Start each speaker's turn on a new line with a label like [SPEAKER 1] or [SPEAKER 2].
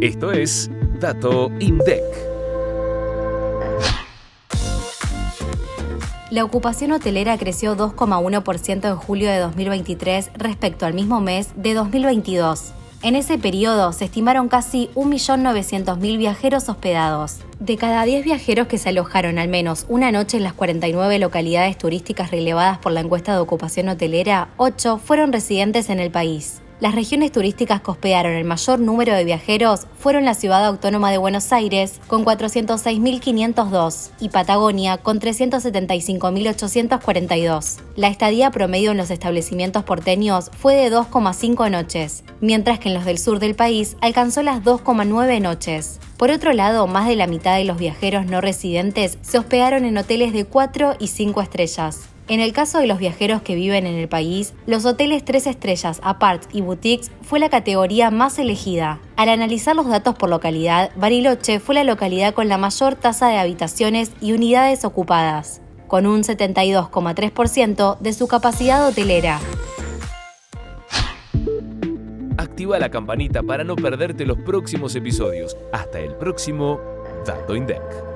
[SPEAKER 1] Esto es Dato INDEC.
[SPEAKER 2] La ocupación hotelera creció 2,1% en julio de 2023 respecto al mismo mes de 2022. En ese periodo se estimaron casi 1.900.000 viajeros hospedados. De cada 10 viajeros que se alojaron al menos una noche en las 49 localidades turísticas relevadas por la encuesta de ocupación hotelera, 8 fueron residentes en el país. Las regiones turísticas que hospedaron el mayor número de viajeros fueron la Ciudad Autónoma de Buenos Aires, con 406.502, y Patagonia, con 375.842. La estadía promedio en los establecimientos porteños fue de 2,5 noches, mientras que en los del sur del país alcanzó las 2,9 noches. Por otro lado, más de la mitad de los viajeros no residentes se hospedaron en hoteles de 4 y 5 estrellas. En el caso de los viajeros que viven en el país, los hoteles 3 estrellas, aparts y boutiques fue la categoría más elegida. Al analizar los datos por localidad, Bariloche fue la localidad con la mayor tasa de habitaciones y unidades ocupadas, con un 72,3% de su capacidad hotelera.
[SPEAKER 1] Activa la campanita para no perderte los próximos episodios. Hasta el próximo Dato INDEC.